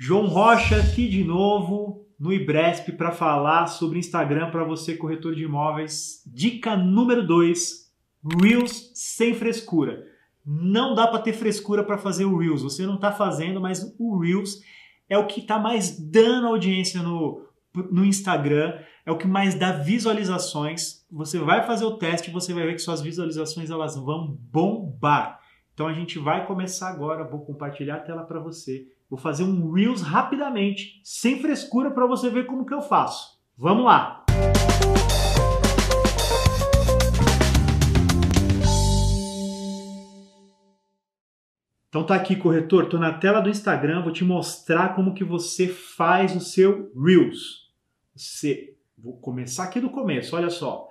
João Rocha aqui de novo no Ibresp para falar sobre Instagram para você corretor de imóveis. Dica número 2, Reels sem frescura. Não dá para ter frescura para fazer o Reels. Você não está fazendo, mas o Reels é o que está mais dando audiência no, no Instagram, é o que mais dá visualizações. Você vai fazer o teste, você vai ver que suas visualizações elas vão bombar. Então a gente vai começar agora, vou compartilhar a tela para você Vou fazer um Reels rapidamente, sem frescura, para você ver como que eu faço. Vamos lá! Então tá aqui, corretor, tô na tela do Instagram, vou te mostrar como que você faz o seu Reels. Você, vou começar aqui do começo, olha só.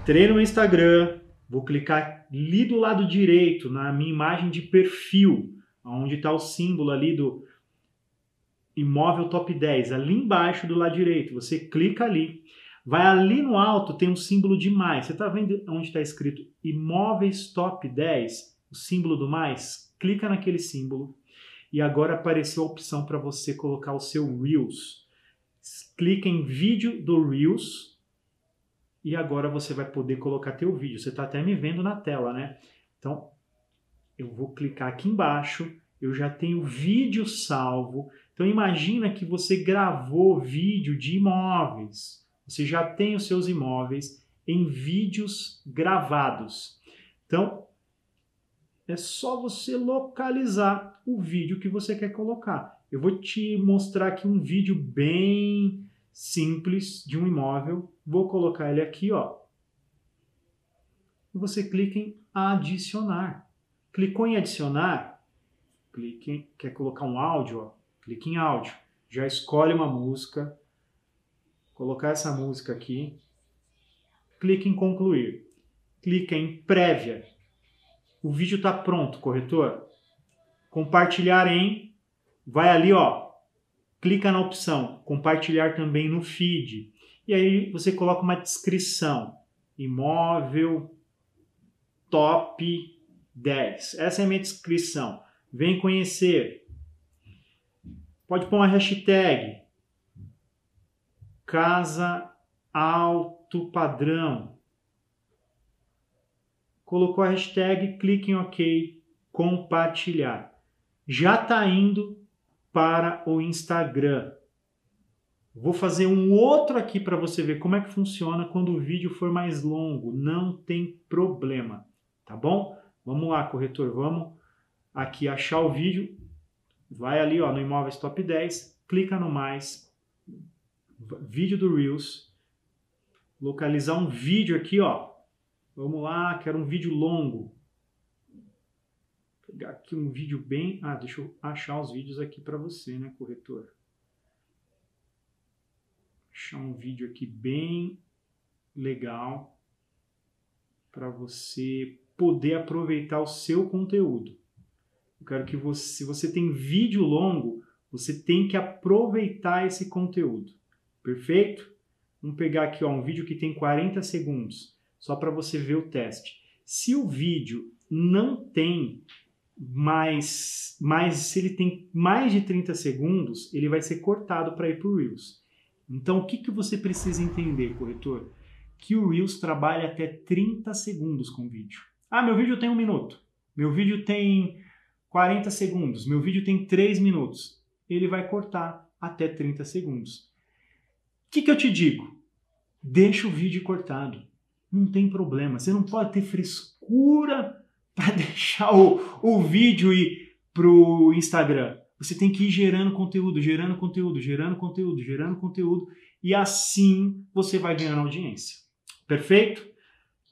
Entrei no Instagram, vou clicar ali do lado direito na minha imagem de perfil onde está o símbolo ali do imóvel top 10, ali embaixo do lado direito. Você clica ali, vai ali no alto, tem um símbolo de mais. Você está vendo onde está escrito imóveis top 10, o símbolo do mais? Clica naquele símbolo e agora apareceu a opção para você colocar o seu Reels. Clica em vídeo do Reels e agora você vai poder colocar teu vídeo. Você está até me vendo na tela, né? Então, eu vou clicar aqui embaixo, eu já tenho vídeo salvo. Então imagina que você gravou vídeo de imóveis. Você já tem os seus imóveis em vídeos gravados. Então é só você localizar o vídeo que você quer colocar. Eu vou te mostrar aqui um vídeo bem simples de um imóvel. Vou colocar ele aqui, ó. Você clica em adicionar. Clicou em adicionar, clique em, quer colocar um áudio, ó, clique em áudio. Já escolhe uma música, colocar essa música aqui, clique em concluir. Clique em prévia. O vídeo está pronto, corretor. Compartilhar em, vai ali, ó, clica na opção compartilhar também no feed. E aí você coloca uma descrição. Imóvel top 10. Essa é a minha descrição. Vem conhecer. Pode pôr uma hashtag. Casa alto padrão. Colocou a hashtag, clique em OK, compartilhar. Já está indo para o Instagram. Vou fazer um outro aqui para você ver como é que funciona quando o vídeo for mais longo. Não tem problema, tá bom? Vamos lá, corretor, vamos aqui achar o vídeo. Vai ali ó, no Imóveis Top 10, clica no mais, vídeo do Reels, localizar um vídeo aqui, ó. Vamos lá, quero um vídeo longo. Vou pegar aqui um vídeo bem. Ah, deixa eu achar os vídeos aqui para você, né, corretor? Achar um vídeo aqui bem legal para você poder aproveitar o seu conteúdo. Eu quero que você, se você tem vídeo longo, você tem que aproveitar esse conteúdo. Perfeito? Vamos pegar aqui ó, um vídeo que tem 40 segundos, só para você ver o teste. Se o vídeo não tem mais, mais, se ele tem mais de 30 segundos, ele vai ser cortado para ir para o Reels. Então, o que, que você precisa entender, corretor? Que o Reels trabalha até 30 segundos com o vídeo. Ah, meu vídeo tem um minuto. Meu vídeo tem 40 segundos. Meu vídeo tem 3 minutos. Ele vai cortar até 30 segundos. O que, que eu te digo? Deixa o vídeo cortado. Não tem problema. Você não pode ter frescura para deixar o, o vídeo ir pro Instagram. Você tem que ir gerando conteúdo, gerando conteúdo, gerando conteúdo, gerando conteúdo. E assim você vai ganhando audiência. Perfeito?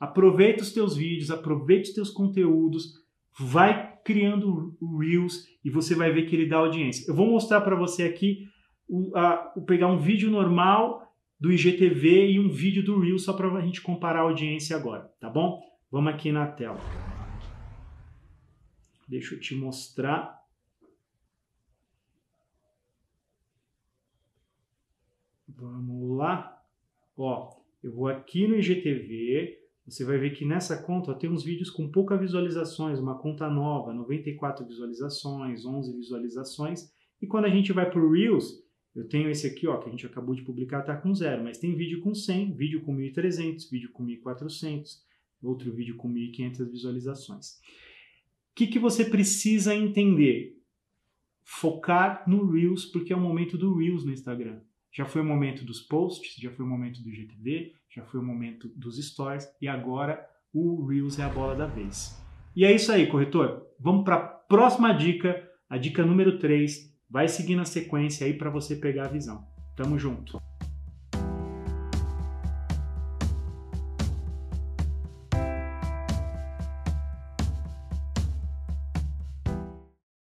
Aproveita os teus vídeos, aproveita os teus conteúdos, vai criando Reels e você vai ver que ele dá audiência. Eu vou mostrar para você aqui, o, a, o pegar um vídeo normal do IGTV e um vídeo do Reels só para a gente comparar a audiência agora, tá bom? Vamos aqui na tela. Deixa eu te mostrar. Vamos lá. Ó, eu vou aqui no IGTV, você vai ver que nessa conta ó, tem uns vídeos com poucas visualizações, uma conta nova, 94 visualizações, 11 visualizações, E quando a gente vai para o Reels, eu tenho esse aqui, ó, que a gente acabou de publicar, tá com zero, mas tem vídeo com 100, vídeo com 1.300, vídeo com 1.400, outro vídeo com 1.500 visualizações. O que, que você precisa entender? Focar no Reels, porque é o momento do Reels no Instagram. Já foi o momento dos posts, já foi o momento do GTV, já foi o momento dos stories e agora o Reels é a bola da vez. E é isso aí, corretor. Vamos para a próxima dica, a dica número 3. Vai seguindo a sequência aí para você pegar a visão. Tamo junto.